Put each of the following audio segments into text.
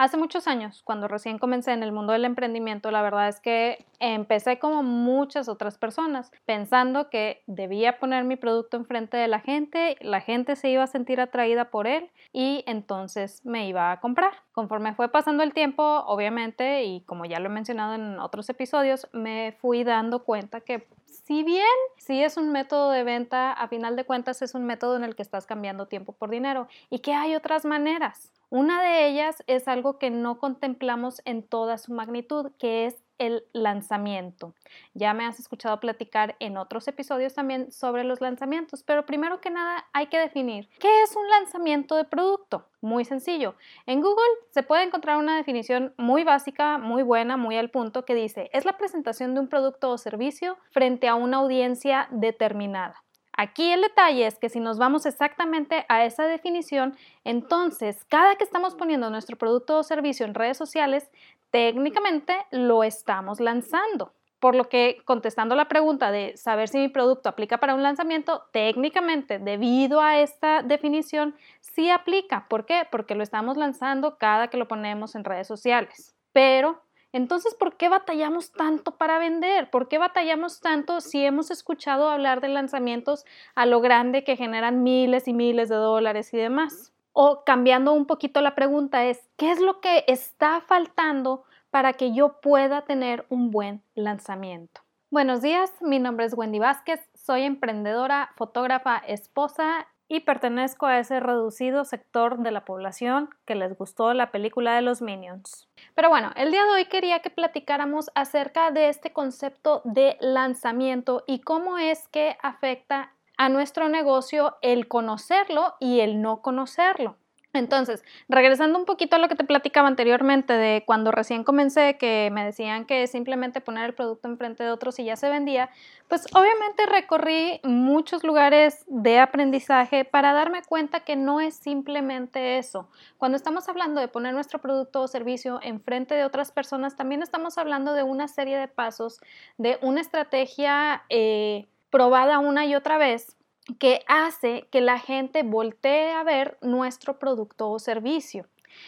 Hace muchos años, cuando recién comencé en el mundo del emprendimiento, la verdad es que empecé como muchas otras personas, pensando que debía poner mi producto enfrente de la gente, la gente se iba a sentir atraída por él y entonces me iba a comprar. Conforme fue pasando el tiempo, obviamente, y como ya lo he mencionado en otros episodios, me fui dando cuenta que si bien sí es un método de venta, a final de cuentas es un método en el que estás cambiando tiempo por dinero y que hay otras maneras. Una de ellas es algo que no contemplamos en toda su magnitud, que es el lanzamiento. Ya me has escuchado platicar en otros episodios también sobre los lanzamientos, pero primero que nada hay que definir qué es un lanzamiento de producto. Muy sencillo. En Google se puede encontrar una definición muy básica, muy buena, muy al punto que dice, es la presentación de un producto o servicio frente a una audiencia determinada. Aquí el detalle es que si nos vamos exactamente a esa definición, entonces cada que estamos poniendo nuestro producto o servicio en redes sociales, técnicamente lo estamos lanzando. Por lo que contestando la pregunta de saber si mi producto aplica para un lanzamiento, técnicamente, debido a esta definición, sí aplica. ¿Por qué? Porque lo estamos lanzando cada que lo ponemos en redes sociales. Pero entonces, ¿por qué batallamos tanto para vender? ¿Por qué batallamos tanto si hemos escuchado hablar de lanzamientos a lo grande que generan miles y miles de dólares y demás? O cambiando un poquito la pregunta es, ¿qué es lo que está faltando para que yo pueda tener un buen lanzamiento? Buenos días, mi nombre es Wendy Vázquez, soy emprendedora, fotógrafa, esposa y pertenezco a ese reducido sector de la población que les gustó la película de los Minions. Pero bueno, el día de hoy quería que platicáramos acerca de este concepto de lanzamiento y cómo es que afecta a nuestro negocio el conocerlo y el no conocerlo. Entonces, regresando un poquito a lo que te platicaba anteriormente de cuando recién comencé, que me decían que simplemente poner el producto enfrente de otros y ya se vendía, pues obviamente recorrí muchos lugares de aprendizaje para darme cuenta que no es simplemente eso. Cuando estamos hablando de poner nuestro producto o servicio enfrente de otras personas, también estamos hablando de una serie de pasos, de una estrategia eh, probada una y otra vez que hace que la gente voltee a ver nuestro producto o servicio.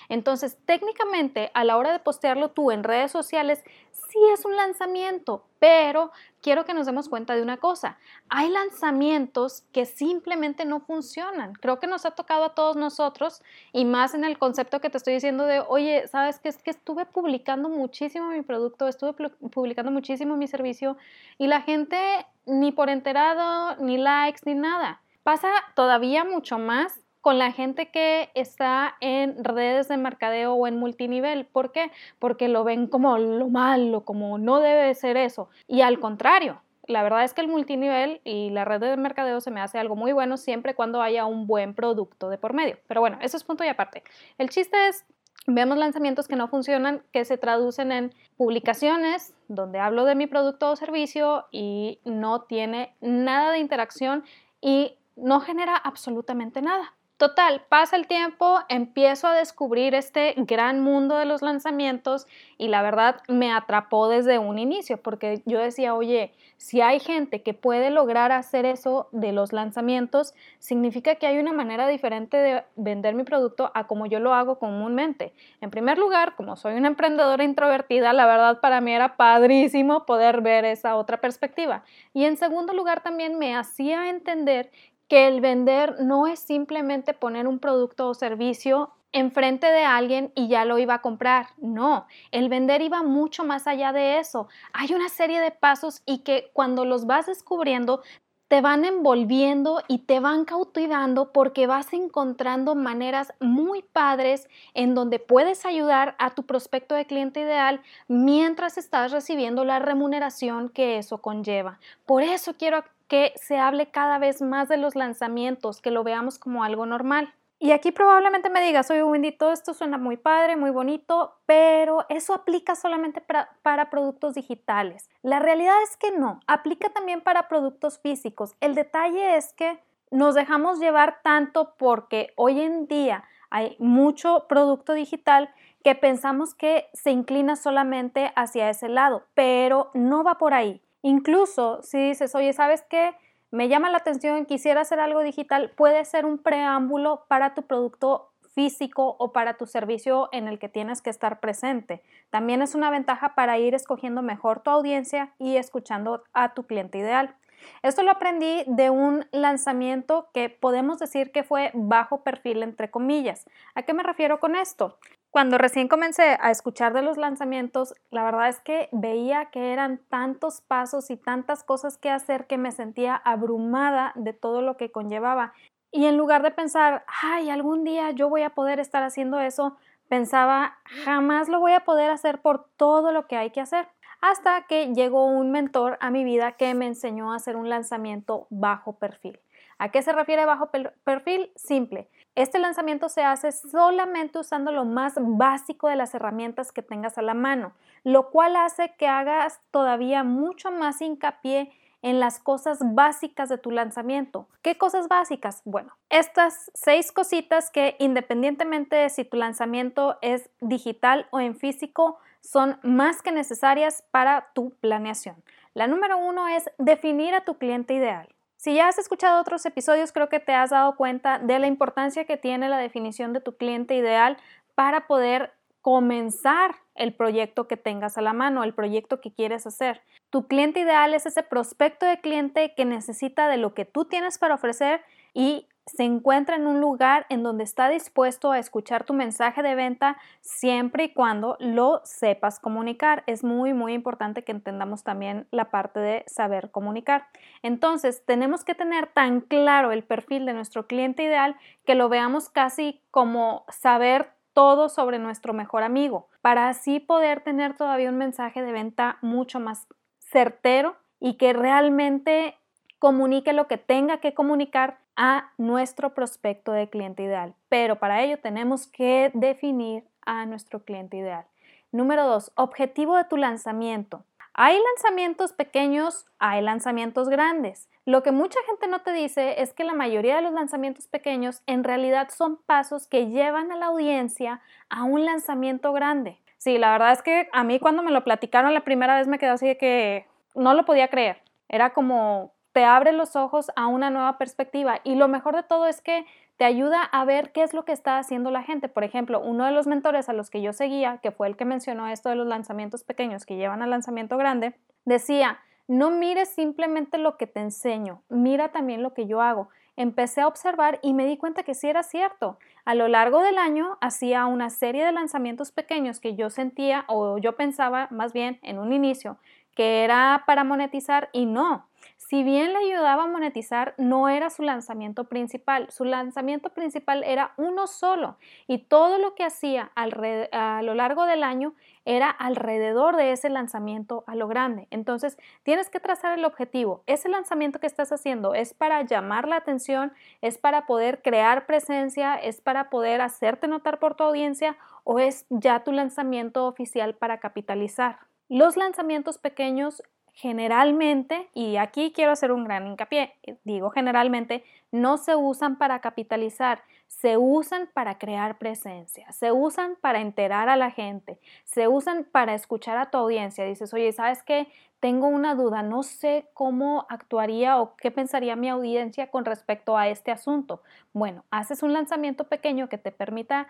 Entonces, técnicamente, a la hora de postearlo tú en redes sociales, sí es un lanzamiento, pero quiero que nos demos cuenta de una cosa. Hay lanzamientos que simplemente no funcionan. Creo que nos ha tocado a todos nosotros y más en el concepto que te estoy diciendo de, oye, ¿sabes qué? Es que estuve publicando muchísimo mi producto, estuve publicando muchísimo mi servicio y la gente ni por enterado, ni likes, ni nada. Pasa todavía mucho más con la gente que está en redes de mercadeo o en multinivel. ¿Por qué? Porque lo ven como lo malo, como no debe ser eso. Y al contrario, la verdad es que el multinivel y la red de mercadeo se me hace algo muy bueno siempre cuando haya un buen producto de por medio. Pero bueno, eso es punto y aparte. El chiste es Vemos lanzamientos que no funcionan, que se traducen en publicaciones donde hablo de mi producto o servicio y no tiene nada de interacción y no genera absolutamente nada. Total, pasa el tiempo, empiezo a descubrir este gran mundo de los lanzamientos y la verdad me atrapó desde un inicio porque yo decía, oye, si hay gente que puede lograr hacer eso de los lanzamientos, significa que hay una manera diferente de vender mi producto a como yo lo hago comúnmente. En primer lugar, como soy una emprendedora introvertida, la verdad para mí era padrísimo poder ver esa otra perspectiva. Y en segundo lugar, también me hacía entender que el vender no es simplemente poner un producto o servicio enfrente de alguien y ya lo iba a comprar. No, el vender iba mucho más allá de eso. Hay una serie de pasos y que cuando los vas descubriendo te van envolviendo y te van cautivando porque vas encontrando maneras muy padres en donde puedes ayudar a tu prospecto de cliente ideal mientras estás recibiendo la remuneración que eso conlleva. Por eso quiero que se hable cada vez más de los lanzamientos, que lo veamos como algo normal. Y aquí probablemente me digas, oye Wendy, todo esto suena muy padre, muy bonito, pero eso aplica solamente para, para, productos digitales. La realidad es que no, aplica también para productos físicos. El detalle es que nos dejamos llevar tanto porque hoy en día hay mucho producto digital que pensamos que se inclina solamente hacia ese lado, pero no va por ahí. Incluso si dices, oye, ¿sabes qué? Me llama la atención, quisiera hacer algo digital, puede ser un preámbulo para tu producto físico o para tu servicio en el que tienes que estar presente. También es una ventaja para ir escogiendo mejor tu audiencia y escuchando a tu cliente ideal. Esto lo aprendí de un lanzamiento que podemos decir que fue bajo perfil, entre comillas. ¿A qué me refiero con esto? Cuando recién comencé a escuchar de los lanzamientos, la verdad es que veía que eran tantos pasos y tantas cosas que hacer que me sentía abrumada de todo lo que conllevaba. Y en lugar de pensar, ay, algún día yo voy a poder estar haciendo eso, pensaba, jamás lo voy a poder hacer por todo lo que hay que hacer. Hasta que llegó un mentor a mi vida que me enseñó a hacer un lanzamiento bajo perfil. ¿A qué se refiere bajo perfil? Simple. Este lanzamiento se hace solamente usando lo más básico de las herramientas que tengas a la mano, lo cual hace que hagas todavía mucho más hincapié en las cosas básicas de tu lanzamiento. ¿Qué cosas básicas? Bueno, estas seis cositas que independientemente de si tu lanzamiento es digital o en físico, son más que necesarias para tu planeación. La número uno es definir a tu cliente ideal. Si ya has escuchado otros episodios, creo que te has dado cuenta de la importancia que tiene la definición de tu cliente ideal para poder comenzar el proyecto que tengas a la mano, el proyecto que quieres hacer. Tu cliente ideal es ese prospecto de cliente que necesita de lo que tú tienes para ofrecer y se encuentra en un lugar en donde está dispuesto a escuchar tu mensaje de venta siempre y cuando lo sepas comunicar. Es muy, muy importante que entendamos también la parte de saber comunicar. Entonces, tenemos que tener tan claro el perfil de nuestro cliente ideal que lo veamos casi como saber todo sobre nuestro mejor amigo, para así poder tener todavía un mensaje de venta mucho más certero y que realmente comunique lo que tenga que comunicar a nuestro prospecto de cliente ideal. Pero para ello tenemos que definir a nuestro cliente ideal. Número dos, objetivo de tu lanzamiento. Hay lanzamientos pequeños, hay lanzamientos grandes. Lo que mucha gente no te dice es que la mayoría de los lanzamientos pequeños en realidad son pasos que llevan a la audiencia a un lanzamiento grande. Sí, la verdad es que a mí cuando me lo platicaron la primera vez me quedó así de que no lo podía creer. Era como, te abre los ojos a una nueva perspectiva y lo mejor de todo es que te ayuda a ver qué es lo que está haciendo la gente. Por ejemplo, uno de los mentores a los que yo seguía, que fue el que mencionó esto de los lanzamientos pequeños que llevan al lanzamiento grande, decía, no mires simplemente lo que te enseño, mira también lo que yo hago. Empecé a observar y me di cuenta que sí era cierto. A lo largo del año hacía una serie de lanzamientos pequeños que yo sentía o yo pensaba más bien en un inicio que era para monetizar y no. Si bien le ayudaba a monetizar, no era su lanzamiento principal. Su lanzamiento principal era uno solo y todo lo que hacía a lo largo del año era alrededor de ese lanzamiento a lo grande. Entonces, tienes que trazar el objetivo. Ese lanzamiento que estás haciendo es para llamar la atención, es para poder crear presencia, es para poder hacerte notar por tu audiencia o es ya tu lanzamiento oficial para capitalizar. Los lanzamientos pequeños generalmente, y aquí quiero hacer un gran hincapié, digo generalmente, no se usan para capitalizar, se usan para crear presencia, se usan para enterar a la gente, se usan para escuchar a tu audiencia. Dices, oye, ¿sabes qué? Tengo una duda, no sé cómo actuaría o qué pensaría mi audiencia con respecto a este asunto. Bueno, haces un lanzamiento pequeño que te permita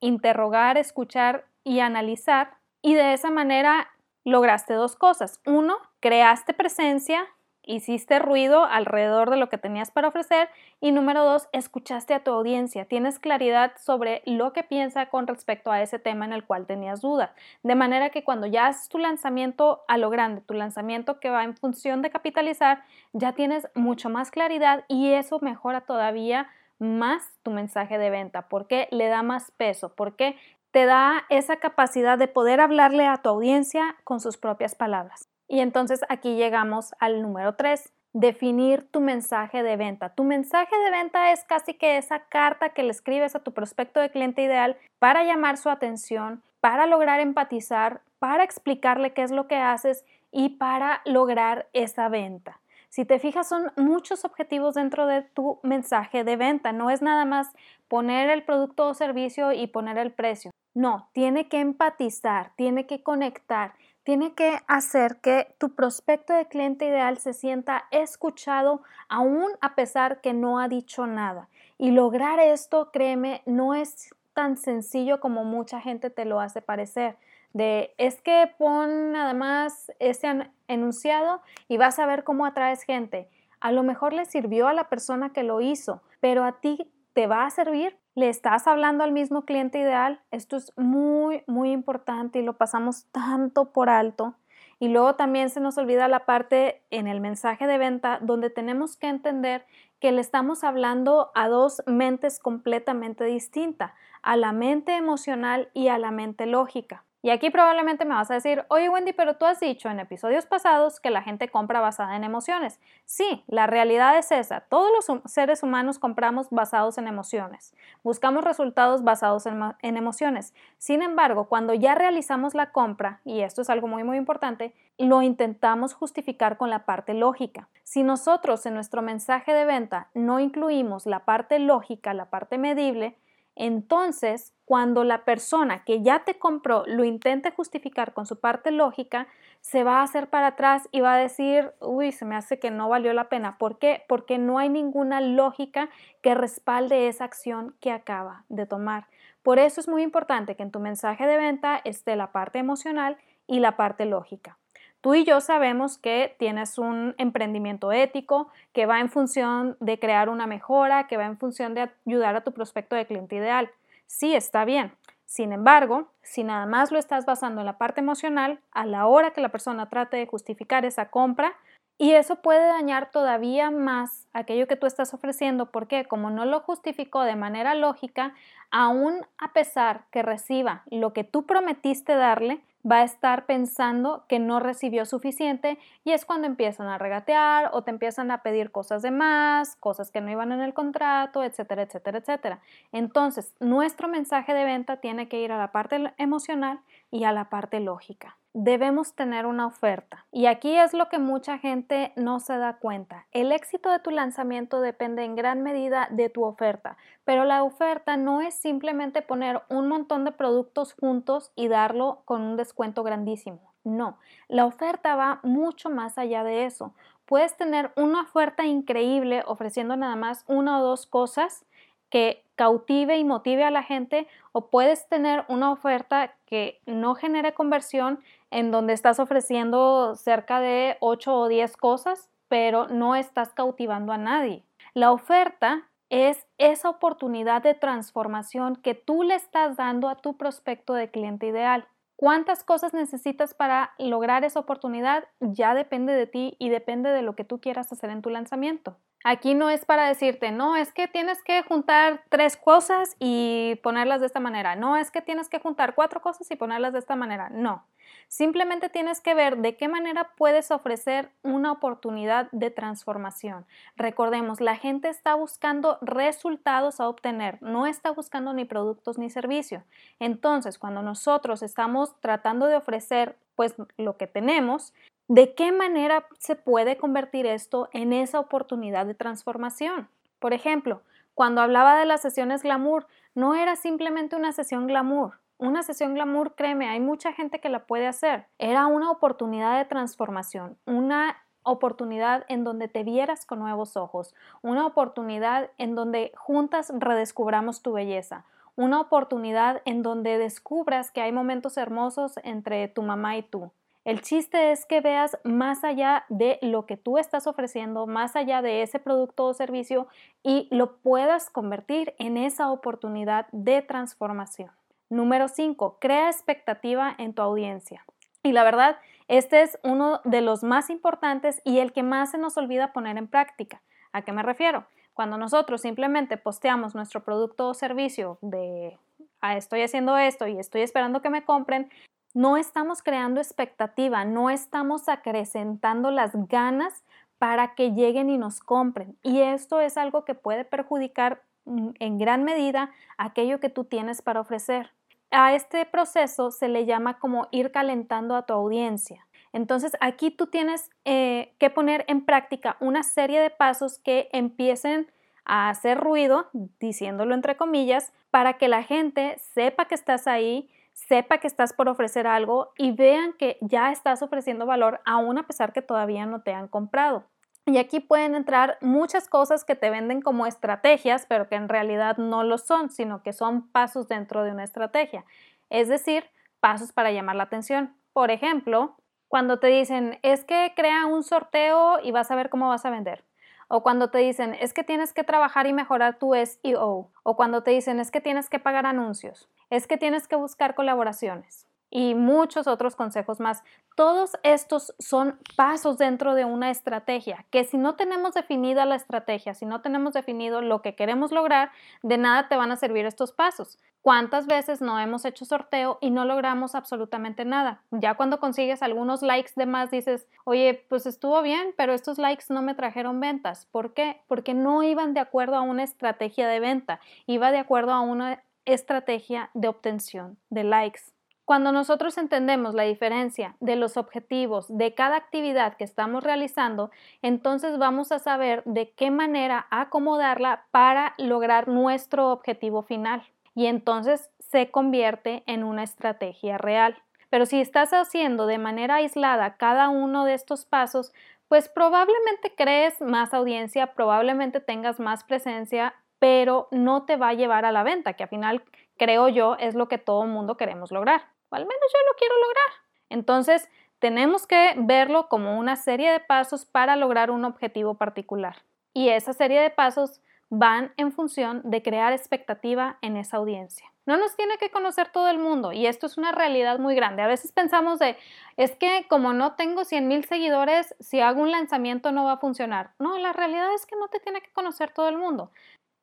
interrogar, escuchar y analizar y de esa manera lograste dos cosas. Uno, creaste presencia, hiciste ruido alrededor de lo que tenías para ofrecer. Y número dos, escuchaste a tu audiencia. Tienes claridad sobre lo que piensa con respecto a ese tema en el cual tenías dudas. De manera que cuando ya haces tu lanzamiento a lo grande, tu lanzamiento que va en función de capitalizar, ya tienes mucho más claridad y eso mejora todavía más tu mensaje de venta porque le da más peso, porque te da esa capacidad de poder hablarle a tu audiencia con sus propias palabras. Y entonces aquí llegamos al número 3, definir tu mensaje de venta. Tu mensaje de venta es casi que esa carta que le escribes a tu prospecto de cliente ideal para llamar su atención, para lograr empatizar, para explicarle qué es lo que haces y para lograr esa venta. Si te fijas, son muchos objetivos dentro de tu mensaje de venta. No es nada más poner el producto o servicio y poner el precio. No, tiene que empatizar, tiene que conectar, tiene que hacer que tu prospecto de cliente ideal se sienta escuchado aún a pesar que no ha dicho nada. Y lograr esto, créeme, no es tan sencillo como mucha gente te lo hace parecer. De es que pon nada más ese enunciado y vas a ver cómo atraes gente. A lo mejor le sirvió a la persona que lo hizo, pero a ti te va a servir. ¿Le estás hablando al mismo cliente ideal? Esto es muy, muy importante y lo pasamos tanto por alto. Y luego también se nos olvida la parte en el mensaje de venta donde tenemos que entender que le estamos hablando a dos mentes completamente distintas, a la mente emocional y a la mente lógica. Y aquí probablemente me vas a decir, oye Wendy, pero tú has dicho en episodios pasados que la gente compra basada en emociones. Sí, la realidad es esa. Todos los seres humanos compramos basados en emociones. Buscamos resultados basados en, en emociones. Sin embargo, cuando ya realizamos la compra, y esto es algo muy muy importante, lo intentamos justificar con la parte lógica. Si nosotros en nuestro mensaje de venta no incluimos la parte lógica, la parte medible, entonces, cuando la persona que ya te compró lo intente justificar con su parte lógica, se va a hacer para atrás y va a decir, uy, se me hace que no valió la pena. ¿Por qué? Porque no hay ninguna lógica que respalde esa acción que acaba de tomar. Por eso es muy importante que en tu mensaje de venta esté la parte emocional y la parte lógica. Tú y yo sabemos que tienes un emprendimiento ético que va en función de crear una mejora, que va en función de ayudar a tu prospecto de cliente ideal. Sí, está bien. Sin embargo, si nada más lo estás basando en la parte emocional, a la hora que la persona trate de justificar esa compra, y eso puede dañar todavía más aquello que tú estás ofreciendo, porque como no lo justificó de manera lógica, aún a pesar que reciba lo que tú prometiste darle, va a estar pensando que no recibió suficiente y es cuando empiezan a regatear o te empiezan a pedir cosas de más, cosas que no iban en el contrato, etcétera, etcétera, etcétera. Entonces, nuestro mensaje de venta tiene que ir a la parte emocional y a la parte lógica debemos tener una oferta. Y aquí es lo que mucha gente no se da cuenta. El éxito de tu lanzamiento depende en gran medida de tu oferta, pero la oferta no es simplemente poner un montón de productos juntos y darlo con un descuento grandísimo. No, la oferta va mucho más allá de eso. Puedes tener una oferta increíble ofreciendo nada más una o dos cosas que cautive y motive a la gente o puedes tener una oferta que no genere conversión en donde estás ofreciendo cerca de 8 o 10 cosas, pero no estás cautivando a nadie. La oferta es esa oportunidad de transformación que tú le estás dando a tu prospecto de cliente ideal. ¿Cuántas cosas necesitas para lograr esa oportunidad? Ya depende de ti y depende de lo que tú quieras hacer en tu lanzamiento. Aquí no es para decirte, no, es que tienes que juntar tres cosas y ponerlas de esta manera. No, es que tienes que juntar cuatro cosas y ponerlas de esta manera. No. Simplemente tienes que ver de qué manera puedes ofrecer una oportunidad de transformación. Recordemos, la gente está buscando resultados a obtener, no está buscando ni productos ni servicios. Entonces, cuando nosotros estamos tratando de ofrecer pues lo que tenemos, ¿De qué manera se puede convertir esto en esa oportunidad de transformación? Por ejemplo, cuando hablaba de las sesiones glamour, no era simplemente una sesión glamour. Una sesión glamour, créeme, hay mucha gente que la puede hacer. Era una oportunidad de transformación, una oportunidad en donde te vieras con nuevos ojos, una oportunidad en donde juntas redescubramos tu belleza, una oportunidad en donde descubras que hay momentos hermosos entre tu mamá y tú. El chiste es que veas más allá de lo que tú estás ofreciendo, más allá de ese producto o servicio y lo puedas convertir en esa oportunidad de transformación. Número 5. Crea expectativa en tu audiencia. Y la verdad, este es uno de los más importantes y el que más se nos olvida poner en práctica. ¿A qué me refiero? Cuando nosotros simplemente posteamos nuestro producto o servicio de ah, estoy haciendo esto y estoy esperando que me compren, no estamos creando expectativa, no estamos acrecentando las ganas para que lleguen y nos compren. Y esto es algo que puede perjudicar mm, en gran medida aquello que tú tienes para ofrecer. A este proceso se le llama como ir calentando a tu audiencia. Entonces aquí tú tienes eh, que poner en práctica una serie de pasos que empiecen a hacer ruido, diciéndolo entre comillas, para que la gente sepa que estás ahí, sepa que estás por ofrecer algo y vean que ya estás ofreciendo valor aún a pesar que todavía no te han comprado. Y aquí pueden entrar muchas cosas que te venden como estrategias, pero que en realidad no lo son, sino que son pasos dentro de una estrategia. Es decir, pasos para llamar la atención. Por ejemplo, cuando te dicen, es que crea un sorteo y vas a ver cómo vas a vender. O cuando te dicen, es que tienes que trabajar y mejorar tu SEO. O cuando te dicen, es que tienes que pagar anuncios. Es que tienes que buscar colaboraciones y muchos otros consejos más. Todos estos son pasos dentro de una estrategia, que si no tenemos definida la estrategia, si no tenemos definido lo que queremos lograr, de nada te van a servir estos pasos. ¿Cuántas veces no hemos hecho sorteo y no logramos absolutamente nada? Ya cuando consigues algunos likes de más dices, oye, pues estuvo bien, pero estos likes no me trajeron ventas. ¿Por qué? Porque no iban de acuerdo a una estrategia de venta, iba de acuerdo a una estrategia de obtención de likes. Cuando nosotros entendemos la diferencia de los objetivos de cada actividad que estamos realizando, entonces vamos a saber de qué manera acomodarla para lograr nuestro objetivo final. Y entonces se convierte en una estrategia real. Pero si estás haciendo de manera aislada cada uno de estos pasos, pues probablemente crees más audiencia, probablemente tengas más presencia, pero no te va a llevar a la venta, que al final creo yo es lo que todo mundo queremos lograr al menos yo lo quiero lograr. Entonces, tenemos que verlo como una serie de pasos para lograr un objetivo particular. Y esa serie de pasos van en función de crear expectativa en esa audiencia. No nos tiene que conocer todo el mundo y esto es una realidad muy grande. A veces pensamos de, es que como no tengo 100 mil seguidores, si hago un lanzamiento no va a funcionar. No, la realidad es que no te tiene que conocer todo el mundo.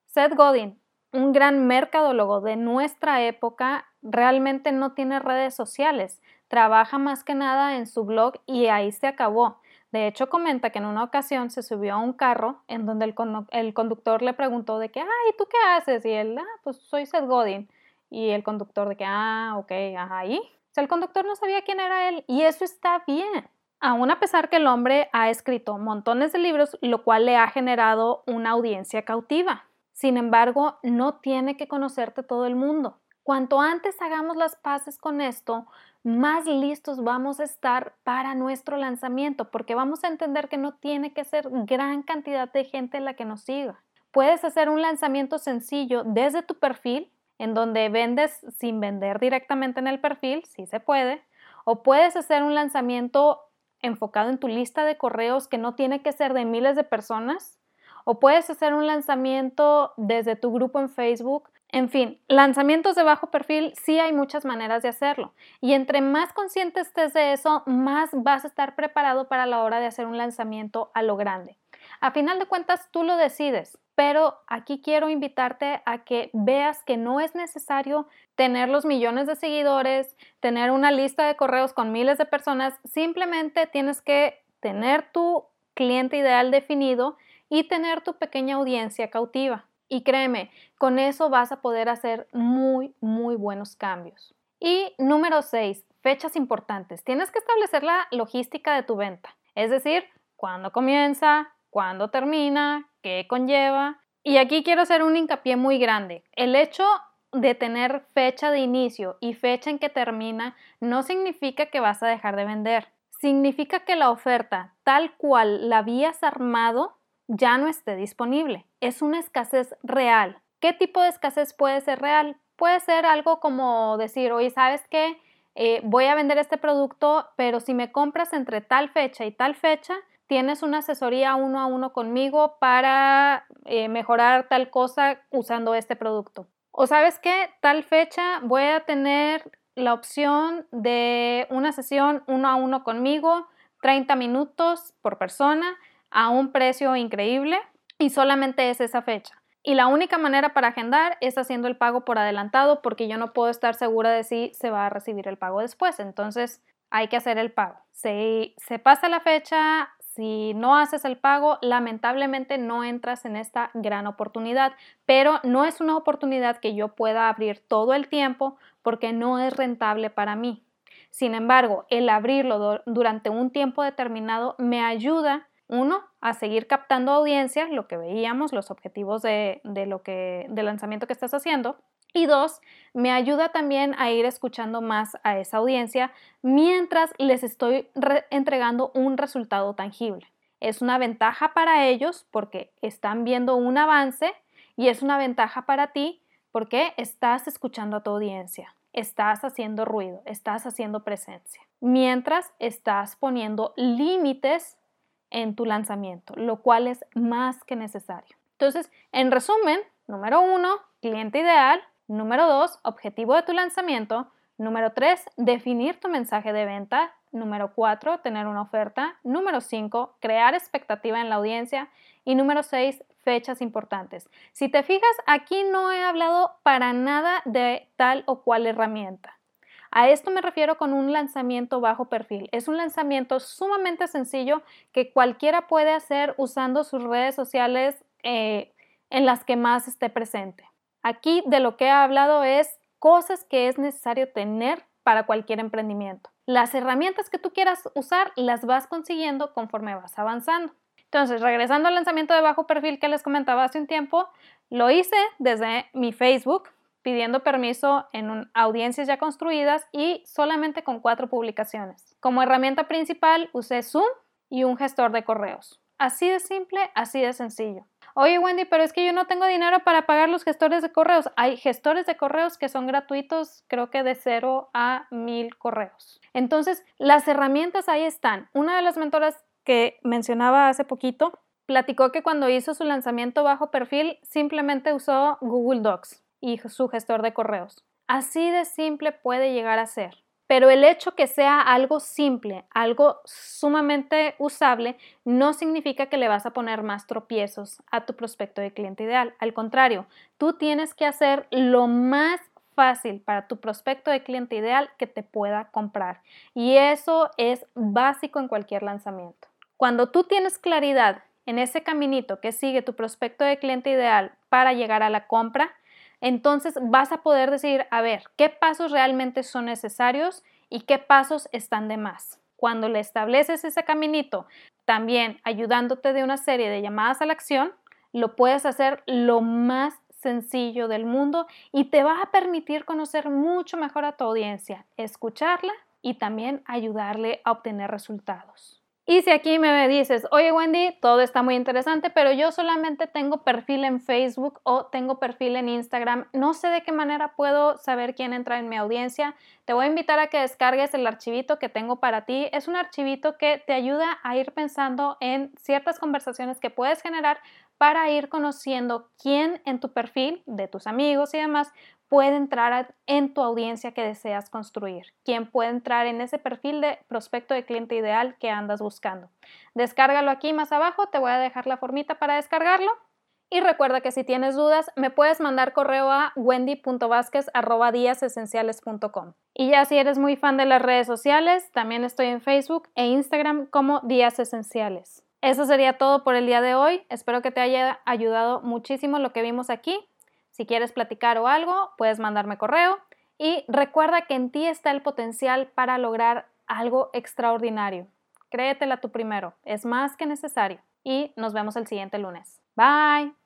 Seth Godin, un gran mercadólogo de nuestra época, realmente no tiene redes sociales, trabaja más que nada en su blog y ahí se acabó. De hecho, comenta que en una ocasión se subió a un carro en donde el, conductor le preguntó de que, ay, ¿tú qué haces? Y él, ah, pues soy Seth Godin. Y el conductor de que, ah, ok, ajá, ahí. O sea, el conductor no sabía quién era él y eso está bien. Aún a pesar que el hombre ha escrito montones de libros, lo cual le ha generado una audiencia cautiva. Sin embargo, no tiene que conocerte todo el mundo. Cuanto antes hagamos las paces con esto, más listos vamos a estar para nuestro lanzamiento, porque vamos a entender que no tiene que ser gran cantidad de gente la que nos siga. Puedes hacer un lanzamiento sencillo desde tu perfil, en donde vendes sin vender directamente en el perfil, si se puede, o puedes hacer un lanzamiento enfocado en tu lista de correos que no tiene que ser de miles de personas, o puedes hacer un lanzamiento desde tu grupo en Facebook. En fin, lanzamientos de bajo perfil sí hay muchas maneras de hacerlo. Y entre más consciente estés de eso, más vas a estar preparado para la hora de hacer un lanzamiento a lo grande. A final de cuentas, tú lo decides, pero aquí quiero invitarte a que veas que no es necesario tener los millones de seguidores, tener una lista de correos con miles de personas, simplemente tienes que tener tu cliente ideal definido y tener tu pequeña audiencia cautiva. Y créeme, con eso vas a poder hacer muy, muy buenos cambios. Y número 6, fechas importantes. Tienes que establecer la logística de tu venta, es decir, cuándo comienza, cuándo termina, qué conlleva. Y aquí quiero hacer un hincapié muy grande. El hecho de tener fecha de inicio y fecha en que termina no significa que vas a dejar de vender. Significa que la oferta tal cual la habías armado ya no esté disponible. Es una escasez real. ¿Qué tipo de escasez puede ser real? Puede ser algo como decir, oye, ¿sabes qué? Eh, voy a vender este producto, pero si me compras entre tal fecha y tal fecha, tienes una asesoría uno a uno conmigo para eh, mejorar tal cosa usando este producto. O sabes qué, tal fecha voy a tener la opción de una sesión uno a uno conmigo, 30 minutos por persona a un precio increíble y solamente es esa fecha. Y la única manera para agendar es haciendo el pago por adelantado porque yo no puedo estar segura de si se va a recibir el pago después. Entonces hay que hacer el pago. Si se pasa la fecha, si no haces el pago, lamentablemente no entras en esta gran oportunidad, pero no es una oportunidad que yo pueda abrir todo el tiempo porque no es rentable para mí. Sin embargo, el abrirlo durante un tiempo determinado me ayuda uno, a seguir captando audiencia, lo que veíamos, los objetivos de, lo que, de lanzamiento que estás haciendo. Y dos, me ayuda también a ir escuchando más a esa audiencia mientras les estoy entregando un resultado tangible. Es una ventaja para ellos porque están viendo un avance y es una ventaja para ti porque estás escuchando a tu audiencia, estás haciendo ruido, estás haciendo presencia, mientras estás poniendo límites en tu lanzamiento, lo cual es más que necesario. Entonces, en resumen, número uno, cliente ideal. Número dos, objetivo de tu lanzamiento. Número tres, definir tu mensaje de venta. Número cuatro, tener una oferta. Número cinco, crear expectativa en la audiencia. Y número seis, fechas importantes. Si te fijas, aquí no he hablado para nada de tal o cual herramienta. A esto me refiero con un lanzamiento bajo perfil. Es un lanzamiento sumamente sencillo que cualquiera puede hacer usando sus redes sociales eh, en las que más esté presente. Aquí de lo que he hablado es cosas que es necesario tener para cualquier emprendimiento. Las herramientas que tú quieras usar las vas consiguiendo conforme vas avanzando. Entonces, regresando al lanzamiento de bajo perfil que les comentaba hace un tiempo, lo hice desde mi Facebook, pidiendo permiso en audiencias ya construidas y solamente con cuatro publicaciones. Como herramienta principal usé Zoom y un gestor de correos. Así de simple, así de sencillo. Oye Wendy, pero es que yo no tengo dinero para pagar los gestores de correos. Hay gestores de correos que son gratuitos, creo que de cero a mil correos. Entonces, las herramientas ahí están. Una de las mentoras que mencionaba hace poquito, platicó que cuando hizo su lanzamiento bajo perfil simplemente usó Google Docs y su gestor de correos. Así de simple puede llegar a ser. Pero el hecho que sea algo simple, algo sumamente usable, no significa que le vas a poner más tropiezos a tu prospecto de cliente ideal. Al contrario, tú tienes que hacer lo más fácil para tu prospecto de cliente ideal que te pueda comprar. Y eso es básico en cualquier lanzamiento. Cuando tú tienes claridad en ese caminito que sigue tu prospecto de cliente ideal para llegar a la compra, entonces vas a poder decir, a ver, qué pasos realmente son necesarios y qué pasos están de más. Cuando le estableces ese caminito, también ayudándote de una serie de llamadas a la acción, lo puedes hacer lo más sencillo del mundo y te va a permitir conocer mucho mejor a tu audiencia, escucharla y también ayudarle a obtener resultados. Y si aquí me dices, oye Wendy, todo está muy interesante, pero yo solamente tengo perfil en Facebook o tengo perfil en Instagram, no sé de qué manera puedo saber quién entra en mi audiencia, te voy a invitar a que descargues el archivito que tengo para ti. Es un archivito que te ayuda a ir pensando en ciertas conversaciones que puedes generar para ir conociendo quién en tu perfil, de tus amigos y demás, puede entrar en tu audiencia que deseas construir, quién puede entrar en ese perfil de prospecto de cliente ideal que andas buscando. Descárgalo aquí más abajo, te voy a dejar la formita para descargarlo. Y recuerda que si tienes dudas, me puedes mandar correo a wendy.vásquez.com. Y ya si eres muy fan de las redes sociales, también estoy en Facebook e Instagram como Días Esenciales. Eso sería todo por el día de hoy. Espero que te haya ayudado muchísimo lo que vimos aquí. Si quieres platicar o algo, puedes mandarme correo y recuerda que en ti está el potencial para lograr algo extraordinario. Créetela tú primero, es más que necesario. Y nos vemos el siguiente lunes. Bye.